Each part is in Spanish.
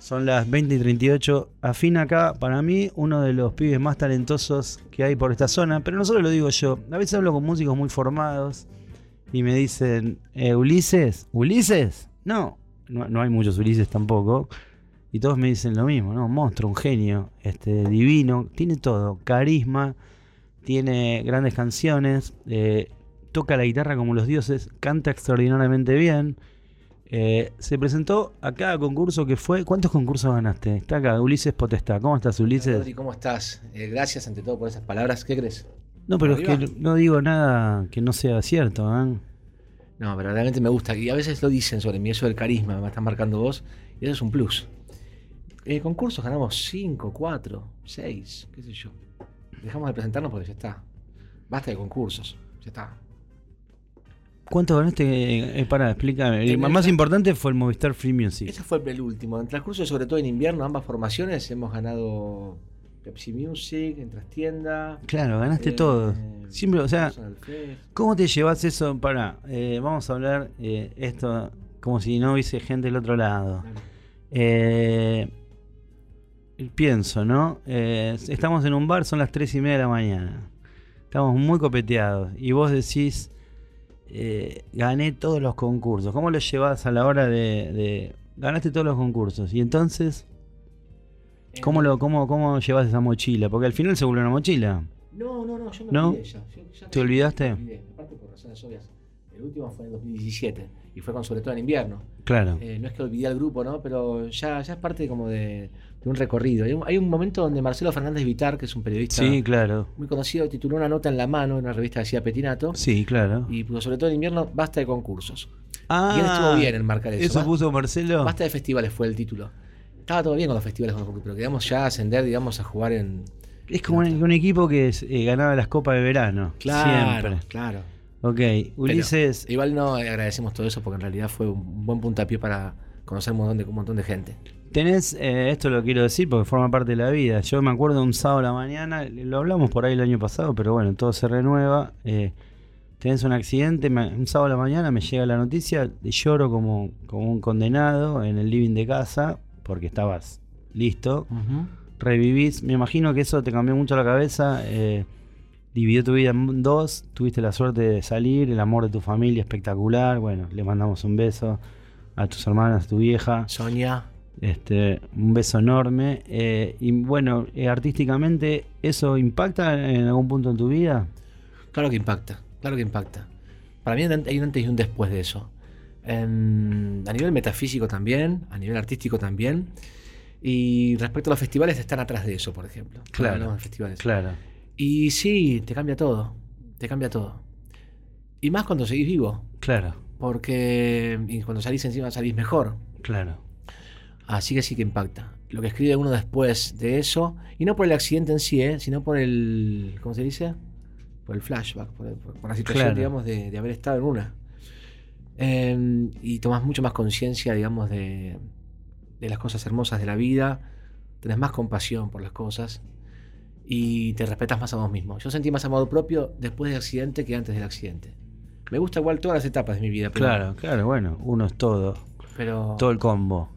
Son las 20 y 38. Afín acá, para mí, uno de los pibes más talentosos que hay por esta zona. Pero no solo lo digo yo. A veces hablo con músicos muy formados y me dicen, eh, Ulises, ¿Ulises? No, no, hay muchos Ulises tampoco. Y todos me dicen lo mismo, ¿no? Un monstruo, un genio, este, divino, tiene todo, carisma, tiene grandes canciones, eh, toca la guitarra como los dioses, canta extraordinariamente bien. Eh, se presentó a cada concurso que fue. ¿Cuántos concursos ganaste? Está acá, Ulises Potestad. ¿Cómo estás, Ulises? Rodri, ¿cómo estás? Eh, gracias ante todo por esas palabras. ¿Qué crees? No, pero es que no digo nada que no sea cierto, ¿eh? No, pero realmente me gusta. Y a veces lo dicen sobre mí, eso del carisma, me están marcando vos. Y eso es un plus. Eh, concursos ganamos 5, 4, 6, qué sé yo. Dejamos de presentarnos porque ya está. Basta de concursos, ya está. ¿Cuánto ganaste? Eh, pará, explícame. El más importante fue el Movistar Free Music. Ese fue el último. En transcurso, sobre todo en invierno, ambas formaciones hemos ganado Pepsi Music, en Trastienda. Claro, ganaste eh, todo. Siempre, o sea. ¿cómo te llevas eso? Pará, eh, vamos a hablar eh, esto como si no hubiese gente del otro lado. Eh, pienso, ¿no? Estamos en un bar, son las 3 y media de la mañana. Estamos muy copeteados. Y vos decís, eh, gané todos los concursos. ¿Cómo lo llevas a la hora de, de- Ganaste todos los concursos. Y entonces, ¿cómo, lo, cómo, ¿cómo llevas esa mochila? Porque al final se vuelve una mochila. No, no, no, yo me ¿No? olvidé ya. Yo- ya- ¿Te olvidaste? Me olvidé, aparte por razones obvias. El último fue en 2017 y fue con sobre todo en invierno. Claro. Eh, no es que olvidé al grupo, ¿no? Pero ya, ya es parte como de, de un recorrido. Hay un, hay un momento donde Marcelo Fernández Vitar, que es un periodista Sí, claro. muy conocido, tituló una nota en la mano en una revista que hacía Petinato. Sí, claro. Y puso, sobre todo en invierno, basta de concursos. Ah, y él estuvo bien en marcar eso. Eso puso Marcelo. Basta de festivales fue el título. Estaba todo bien con los festivales, pero queríamos ya ascender, digamos, a jugar en. Es como un, un equipo que es, eh, ganaba las copas de verano. Siempre. claro. Ok, Ulises. Igual no agradecemos todo eso porque en realidad fue un buen puntapié para conocer un montón de, un montón de gente. Tenés, eh, esto lo quiero decir porque forma parte de la vida. Yo me acuerdo un sábado a la mañana, lo hablamos por ahí el año pasado, pero bueno, todo se renueva. eh, tenés un accidente, un sábado a la mañana me llega la noticia, lloro como, como un condenado en el living de casa porque estabas listo. Revivís, me imagino que eso te cambió mucho la cabeza. eh, dividió tu vida en dos, tuviste la suerte de salir, el amor de tu familia espectacular. Bueno, le mandamos un beso a tus hermanas, a tu vieja. Sonia. Este, un beso enorme. eh, y bueno, eh, artísticamente, ¿eso impacta en algún punto en tu vida? Claro que impacta, claro que impacta. Para mí hay un antes y un después de eso. Em, a nivel metafísico también, a nivel artístico también. Y respecto a los festivales, están atrás de eso, por ejemplo. Claro, Hablamos de festivales. Claro. Y sí, te cambia todo. Te cambia todo. Y más cuando seguís vivo. Claro, Porque y cuando salís encima salís mejor. claro. Así que sí que impacta. Lo que escribe uno después de eso, y no por el accidente en sí, ¿eh? sino por el. ¿Cómo se dice? Por el flashback, por, por- por la situación, Claro. digamos, de, de haber estado en una. Eh, y tomás mucho más conciencia, digamos, de, de las cosas hermosas de la vida, tenés más compasión por las cosas y te respetas más a vos mismo. Yo sentí más amor propio después del accidente que antes del accidente. Me gusta igual todas las etapas de mi vida, pero. Claro, claro, bueno, uno es todo. pero Todo el combo.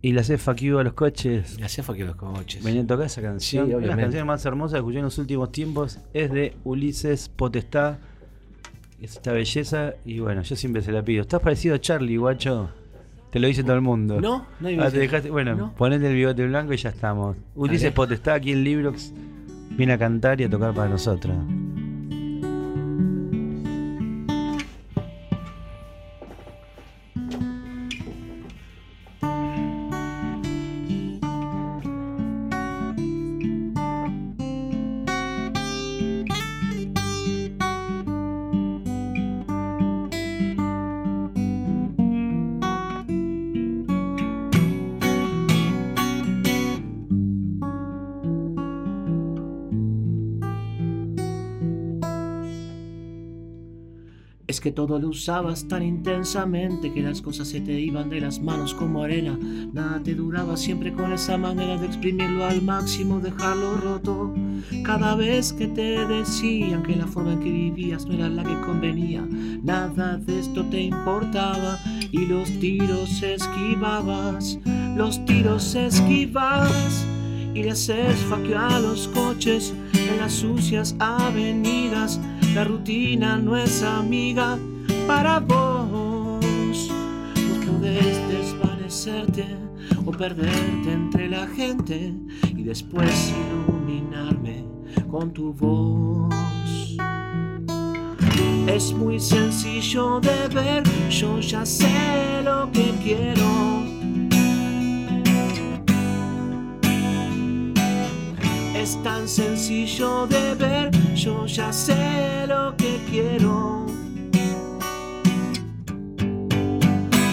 Y le hace FAQ a los coches. Así fue que los coches. Venía a tocar esa canción. Sí, Una de las canciones más hermosas que escuché en los últimos tiempos es de Ulises Potestad. Es esta belleza. Y bueno, yo siempre se la pido. Estás parecido a Charlie, guacho. Te lo dice todo el mundo. No, no hay Ah, te bigote. dejaste- bueno, No. ponete el bigote blanco y ya estamos. Ulises Dale. Potestad aquí en Librox viene a cantar y a tocar para nosotros. Que todo lo usabas tan intensamente que las cosas se te iban de las manos como arena. Nada te duraba siempre con esa manera de exprimirlo al máximo, dejarlo roto. Cada vez que te decían que la forma en que vivías no era la que convenía, nada de esto te importaba y los tiros esquivabas. los tiros esquivas y le haces faquio a los coches en las sucias avenidas. La rutina no es amiga para vos. Vos podés desvanecerte o perderte entre la gente y después iluminarme con tu voz. Es muy sencillo de ver, yo ya sé lo que quiero. Es tan sencillo de ver, yo ya sé lo que quiero.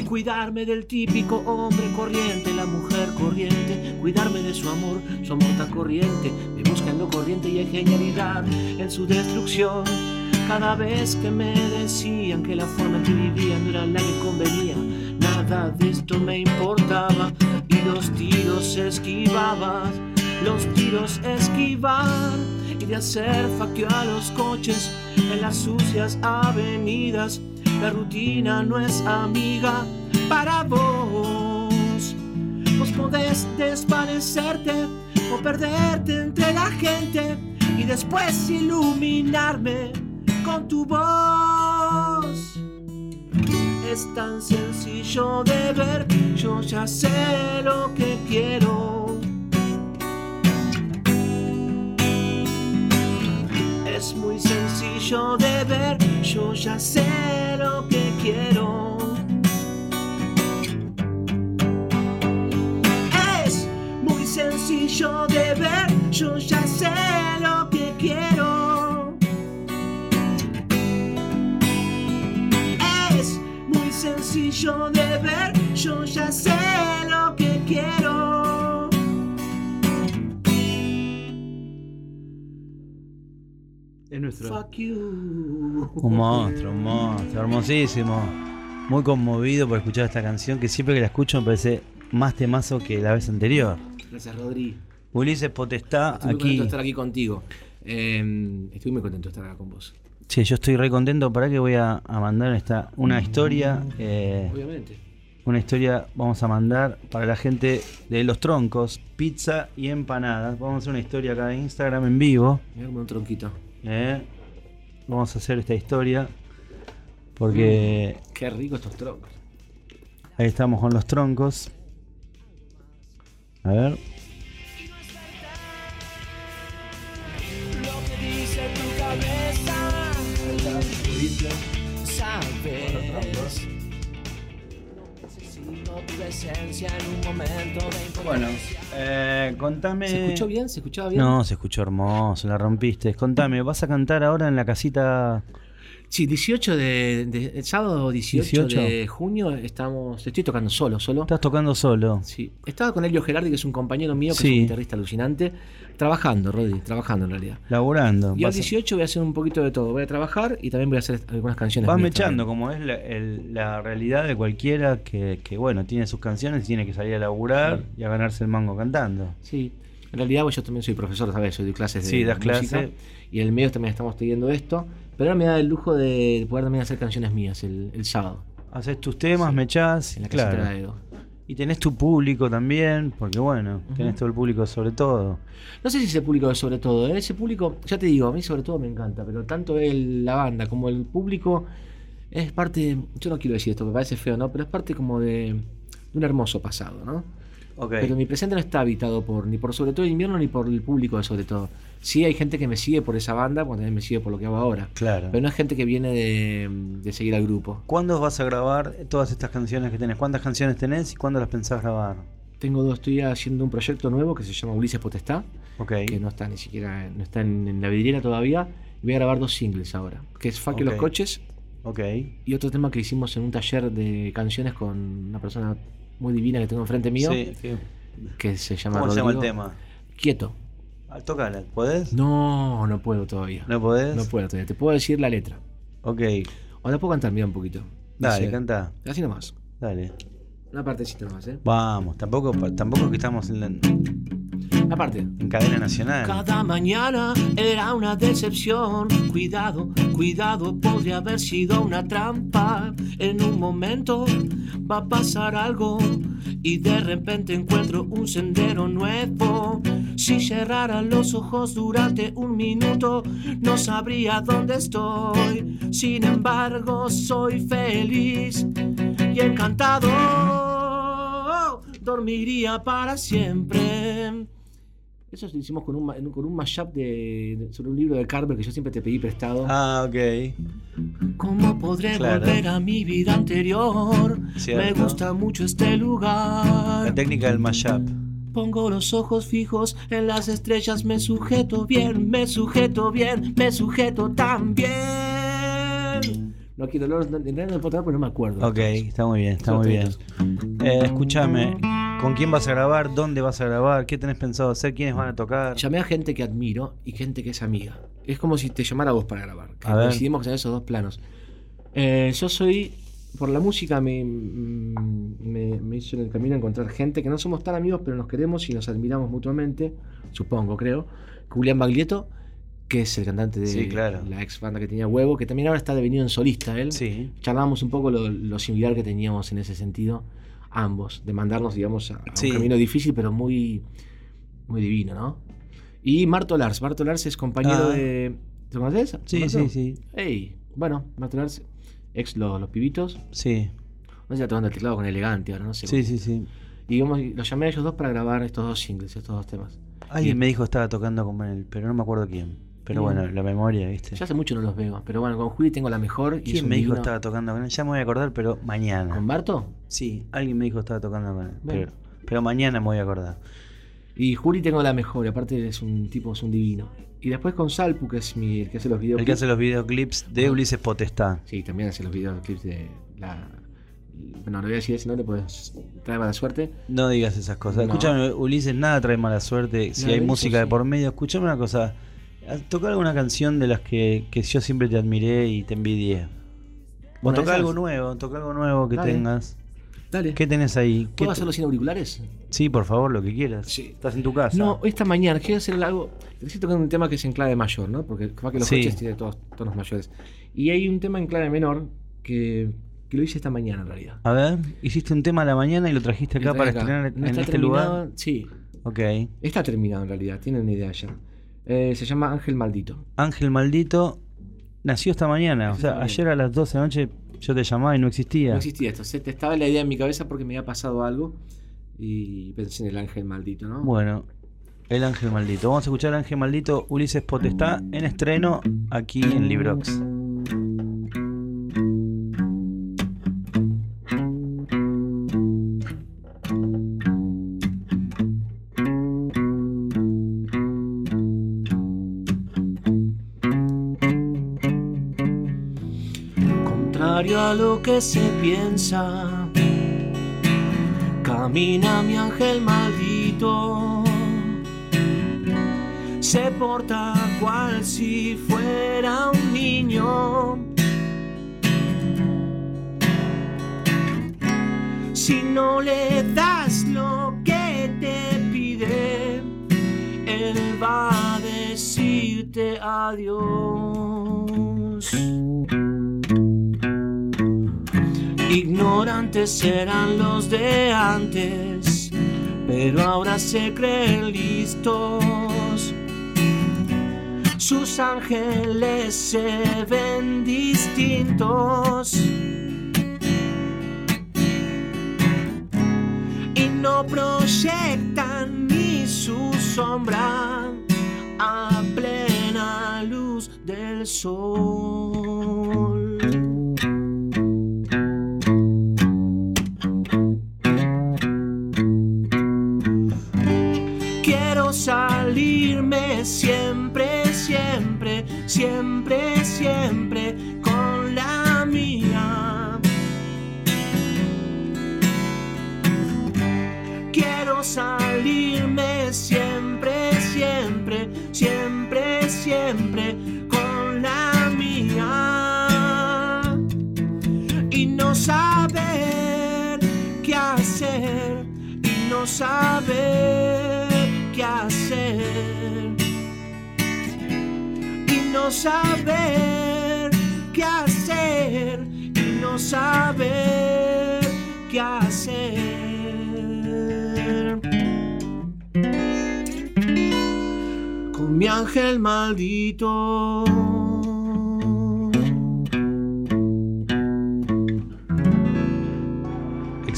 Cuidarme del típico hombre corriente, la mujer corriente, cuidarme de su amor, su amor tan corriente, me busca en lo corriente y hay genialidad en su destrucción. Cada vez que me decían que la forma en que vivían no era la que convenía, nada de esto me importaba. Y los tiros esquivabas, los tiros esquivar y de hacer faquio a los coches en las sucias avenidas. La rutina no es amiga para vos. Vos podés desvanecerte o perderte entre la gente y después iluminarme con tu voz. Es tan sencillo de ver, yo ya sé lo que quiero. Es muy sencillo de ver, yo ya sé lo que quiero. Es muy sencillo de ver, yo ya sé lo que quiero. Es muy sencillo de ver, yo ya sé lo que quiero. Es nuestro. Fuck you. Un monstruo, un monstruo, hermosísimo. Muy conmovido por escuchar esta canción que siempre que la escucho me parece más temazo que la vez anterior. Gracias, Rodri. Ulises Potestá Estoy muy contento aquí. de estar aquí contigo. Eh, estoy muy contento de estar acá con vos. Sí, yo estoy re contento. Para que voy a, a mandar esta, una historia. eh, Obviamente. una historia vamos a mandar para la gente de Los Troncos, pizza y empanadas. Vamos a hacer una historia acá en Instagram en vivo. Mira como un tronquito. Eh. Vamos a hacer esta historia porque Qué rico estos troncos. ahí estamos con los troncos. A ver. Lo que dice tu cabeza. En un momento de Bueno, eh, contame. ¿Se escuchó bien? ¿Se escuchaba bien? No, se escuchó hermoso, la rompiste. Contame, ¿vas a cantar ahora en la casita? Sí, 18 de, de- el sábado 18, 18. de junio estamos. Estoy tocando solo, solo. Estás tocando solo. Sí. Estaba con Elio Gerardi, que es un compañero mío, que Sí. es un guitarrista alucinante, trabajando, Rodri, trabajando en realidad. Laburando. Y al Vas, 18 voy a hacer un poquito de todo. Voy a trabajar y también voy a hacer algunas canciones. vas mechando, como es la, el- la realidad de cualquiera que, que, bueno, tiene sus canciones y tiene que salir a laburar y a ganarse el mango cantando. Sí. En realidad, pues, yo también soy profesor, ¿sabes? Soy de clases de Sí, das música. clase. Y en el medio también estamos teniendo esto. Pero ahora me da el lujo de poder también hacer canciones mías el, el sábado. Haces tus temas, mechás, En la claro. Y tenés tu público también, porque bueno, tenés todo el público sobre todo. No sé si ese público es sobre todo, ¿eh? ese público, ya te digo, a mí sobre todo me encanta, pero tanto el, la banda como el público es parte, yo no quiero decir esto, me parece feo, ¿no? Pero es parte como de, de un hermoso pasado, ¿no? Pero mi presente no está habitado por ni por sobre todo el invierno ni por el público sobre todo. Sí hay gente que me sigue por esa banda, cuando también me sigue por lo que hago ahora. Claro. Pero no es gente que viene de, de seguir al grupo. ¿Cuándo vas a grabar todas estas canciones que tenés? ¿Cuántas canciones tenés y cuándo las pensás grabar? Tengo dos, estoy haciendo un proyecto nuevo que se llama Ulises Potestad, Ok. que no está ni siquiera, no está en, en la vidriera todavía. Y voy a grabar dos singles ahora, que es Fuck You Ok. los coches Ok. y otro tema que hicimos en un taller de canciones con una persona muy divina que tengo enfrente mío, Sí, sí. que se llama ¿Cómo se llama el tema? Quieto. Ah, Tócala, ¿podés? No, no puedo todavía. ¿No podés? No puedo todavía. Te puedo decir la letra. Ok. O la puedo cantar, mira un poquito. Dale, Dice- canta. Así nomás. Dale. Una partecita nomás, ¿eh? Vamos, tampoco, tampoco que estamos en la... Aparte. En cadena nacional. Cada mañana era una decepción. Cuidado, cuidado, podría haber sido una trampa. En un momento va a pasar algo y de repente encuentro un sendero nuevo. Si cerrara los ojos durante un minuto, no sabría dónde estoy. Sin embargo, soy feliz y encantado. Dormiría para siempre. Eso lo hicimos con un, con un mashup de, sobre un libro de Carver que yo siempre te pedí prestado. Ah, ok. ¿Cómo podré Claro. volver a mi vida anterior? Cierto. Me gusta mucho este La lugar. técnica del mashup. Pongo los ojos fijos en las estrellas, me sujeto bien, me sujeto bien, me sujeto tan bien. No quiero, no, no, no, no no me acuerdo. Ok, está muy bien, está muy bien. Eh, escúchame, ¿con quién vas a grabar? ¿Dónde vas a grabar? ¿Qué tenés pensado hacer? ¿Quiénes van a tocar? Llamé a gente que admiro y gente que es amiga. Es como si te llamara vos para grabar. Ver. Decidimos en esos dos planos. Eh, yo soy, por la música me, mm, me, me hizo en el camino encontrar gente que no somos tan amigos, pero nos queremos y nos admiramos mutuamente, supongo, creo. Julián Baglietto, que es el cantante de Sí, claro. la ex banda que tenía Huevo, que también ahora está devenido en solista él. Sí. Charlábamos un poco lo, lo similar que teníamos en ese sentido, ambos, de mandarnos, digamos, a, a Sí. un camino difícil, pero muy, muy divino, ¿no? Y Marto Lars. Marto Lars es compañero Ah. de. ¿Te conoces? Sí, Marto? sí, sí. Ey, bueno, Marto Lars, ex Los, los Pibitos. Sí, No sé, tocando el teclado con elegante ahora, no sé. sí, sí, sí. Y los llamé a ellos dos para grabar estos dos singles, estos dos temas. Alguien Y- me dijo que estaba tocando con él, pero no me acuerdo quién. Pero bueno, la memoria, ¿viste? Ya hace mucho no los veo, pero bueno, con Juli tengo la mejor. Y ¿Quién me dijo que divino- estaba tocando con él? Ya me voy a acordar, pero mañana. ¿Con Barto? Sí, alguien me dijo que estaba tocando con él. Pero, pero mañana me voy a acordar. Y Juli tengo la mejor, aparte es un tipo, es un divino. Y después con Salpu, que es mi, el que hace los videos. El que hace los videoclips de Ajá. Ulises Potestad. Sí, también hace los videoclips de la. Bueno, no voy a decir ese nombre, pues trae mala suerte. No digas esas cosas. No. Escúchame, Ulises, nada trae mala suerte si No, hay música de por medio. Escúchame una cosa. Toca alguna canción de las que, que yo siempre te admiré y te envidié. O toca algo nuevo, toca algo nuevo que Dale. tengas. Dale. ¿Qué tenés ahí? ¿Qué ¿Puedo hacerlo sin auriculares? Sí, por favor, lo que quieras. Sí. Estás en tu casa. No, esta mañana quiero hacer algo. Necesito tocar un tema que es en clave mayor, ¿no? Porque capaz que los Sí. coches tienen todos tonos mayores. Y hay un tema en clave menor que, que lo hice esta mañana en realidad. A ver, hiciste un tema a la mañana y lo trajiste acá Lo para acá. estrenar No en este lugar. Sí, Ok. está terminado en realidad, tienen una idea ya. Eh, se llama Ángel Maldito. Ángel Maldito nació esta mañana. O sea, mañana. ayer a las 12 de la noche yo te llamaba y no existía. No existía esto, se te estaba la idea en mi cabeza porque me había pasado algo y pensé en el Ángel Maldito, ¿no? Bueno, el Ángel Maldito. Vamos a escuchar el Ángel Maldito Ulises Potestad en estreno aquí en Librox. A lo que se piensa, camina mi ángel maldito. Se porta cual si fuera un niño. Si no le das lo que te pide, él va a decirte adiós. Ignorantes serán los de antes, pero ahora se creen listos. Sus ángeles se ven distintos. Y no proyectan ni su sombra a plena luz del sol. No saber qué hacer y no saber qué hacer y no saber qué hacer. Con mi ángel maldito.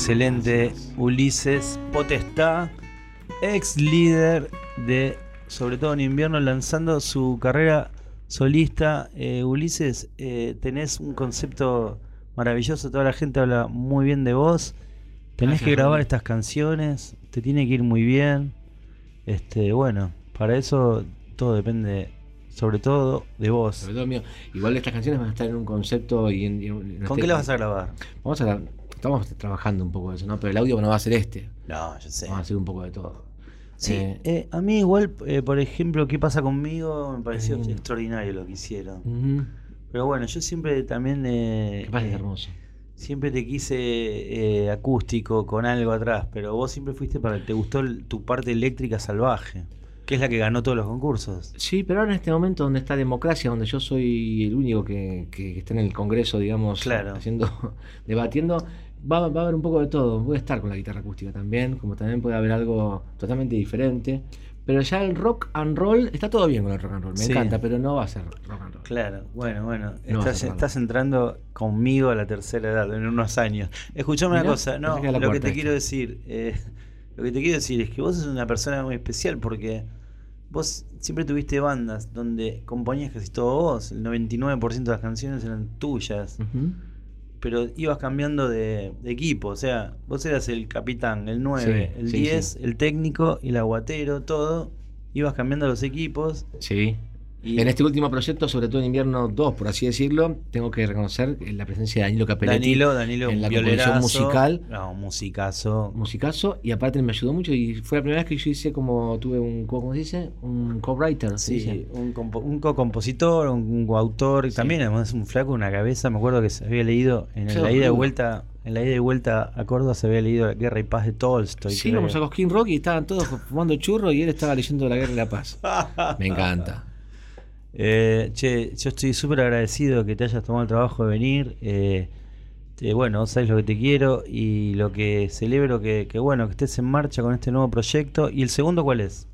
Excelente, Ulises Potestad, ex líder de Sobre todo en invierno, lanzando su carrera solista. Eh, Ulises, eh, tenés un concepto maravilloso, toda la gente habla muy bien de vos. Tenés Gracias, que grabar estas canciones, te tiene que ir muy bien. Este, bueno, para eso todo depende, sobre todo, de vos. Sobre todo mío. Igual estas canciones van a estar en un concepto y en, ¿Con este- qué las vas a grabar? Vamos a gra- estamos trabajando un poco de eso, ¿no? Pero el audio no va a ser este. No, yo sé. Vamos a hacer un poco de todo. Sí, Eh, eh, a mí igual, eh, por ejemplo, ¿qué pasa conmigo? Me pareció Mm. extraordinario lo que hicieron. Pero bueno, yo siempre también... Qué pasa, es hermoso. Siempre te quise acústico, con algo atrás, pero vos siempre fuiste para... Te gustó el- tu parte eléctrica salvaje, que es la que ganó todos los concursos. Sí, pero ahora en este momento donde está democracia, donde yo soy el único que, que- que está en el Congreso, digamos, Claro. haciendo, debatiendo, va, va a haber un poco de todo. Voy a estar con la guitarra acústica también, como también puede haber algo totalmente diferente. Pero ya el rock and roll, está todo bien con el rock and roll, me Sí. encanta, pero no va a ser rock and roll. Claro, bueno, bueno. No, estás, entrando conmigo a la tercera edad, en unos años. Escuchame una cosa, no, lo que te esta. quiero decir, eh, lo que te quiero decir es que vos sos una persona muy especial porque vos siempre tuviste bandas donde componías casi todo vos, el 99% de las canciones eran tuyas, Ujú. Pero ibas cambiando de, de equipo, o sea, vos eras el capitán, el 9, Sí, el sí, 10, sí. el técnico, el aguatero, todo, ibas cambiando los equipos. Sí. Y En este último proyecto, sobre todo en invierno 2, por así decirlo, tengo que reconocer la presencia de Danilo Capelletti. Danilo, Danilo, en la composición musical. No, musicazo. musicazo y aparte me ayudó mucho y fue la primera vez que yo hice como tuve un ¿cómo se dice? un co-writer Sí, dice. un, un co-compositor, un, coautor, y Sí. también además es un flaco, una cabeza. Me acuerdo que se había leído en Sí, la ida boludo. vuelta, en la ida y vuelta a Córdoba se había leído Guerra y Paz de Tolstoy. sí, creo. vamos a Cosquín Rock y estaban todos fumando churro y él estaba leyendo La Guerra y la Paz. Me encanta. Eh, che, yo estoy súper agradecido que te hayas tomado el trabajo de venir. eh, te- bueno, vos sabés lo que te quiero y lo que celebro que, bueno que estés en marcha con este nuevo proyecto. ¿Y el segundo cuál es?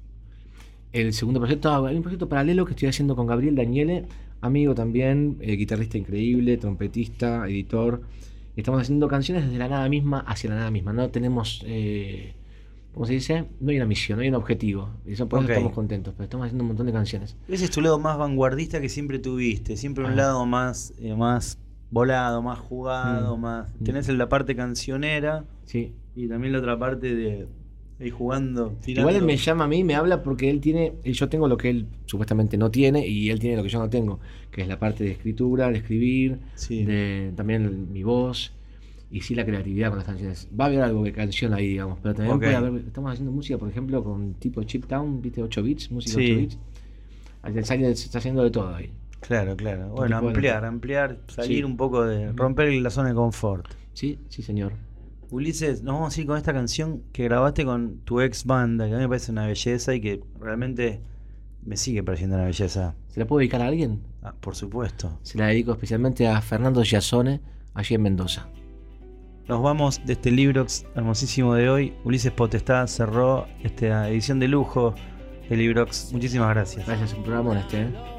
El segundo proyecto, hay un proyecto paralelo que estoy haciendo con Gabriel Daniele, amigo también, eh, guitarrista increíble, trompetista, editor. Estamos haciendo canciones desde la nada misma hacia la nada misma. No tenemos, eh, ¿cómo se dice? No hay una misión, no hay un objetivo. Y eso por eso Ok. estamos contentos, pero estamos haciendo un montón de canciones. Ese es tu lado más vanguardista que siempre tuviste, siempre un Ah. lado más, eh, más volado, más jugado, Mm. más. Mm. Tenés la parte cancionera Sí, y también la otra parte de ir jugando. tirando. Igual él me llama a mí, me habla porque él tiene, eh, yo tengo lo que él supuestamente no tiene y él tiene lo que yo no tengo, que es la parte de escritura, de escribir, Sí. de también mi voz y sí la creatividad con las canciones. Va a haber algo de canción ahí, digamos, pero también puede haber, estamos haciendo música, por ejemplo, con tipo Chip Town, viste, 8 bits, música Sí. 8 bits. Se está haciendo de todo ahí. Claro, claro. Bueno, de ampliar, ampliar, salir Sí. un poco de. romper la zona de confort. Sí, sí, señor. Ulises, nos vamos a ir con esta canción que grabaste con tu ex banda, que a mí me parece una belleza y que realmente me sigue pareciendo una belleza. ¿Se la puedo dedicar a alguien? Ah, por supuesto. Se la dedico especialmente a Fernando Giasone, allí en Mendoza. Nos vamos de este Librox hermosísimo de hoy. Ulises Potestad cerró esta edición de lujo de Librox. Muchísimas gracias. Gracias, un programa este.